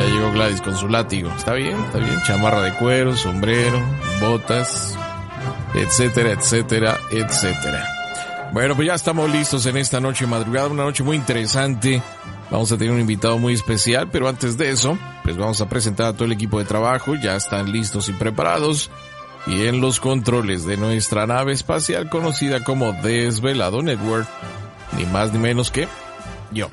Ya llegó Gladys con su látigo. Está bien, está bien. Chamarra de cuero, sombrero, botas, etcétera, etcétera, etcétera. Bueno, pues ya estamos listos en esta noche madrugada, una noche muy interesante. Vamos a tener un invitado muy especial, pero antes de eso, pues vamos a presentar a todo el equipo de trabajo. Ya están listos y preparados. Y en los controles de nuestra nave espacial conocida como Desvelado Network, ni más ni menos que yo.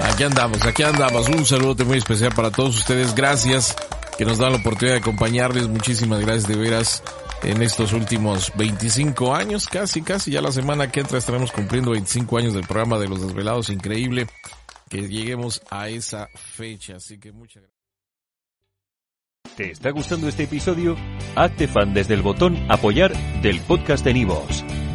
Aquí andamos, aquí andamos. Un saludo muy especial para todos ustedes. Gracias que nos dan la oportunidad de acompañarles. Muchísimas gracias de veras en estos últimos 25 años, casi, casi. Ya la semana que entra estaremos cumpliendo 25 años del programa de los desvelados. Increíble que lleguemos a esa fecha. Así que muchas gracias. ¿Te está gustando este episodio? Hazte fan desde el botón apoyar del podcast de Nivos.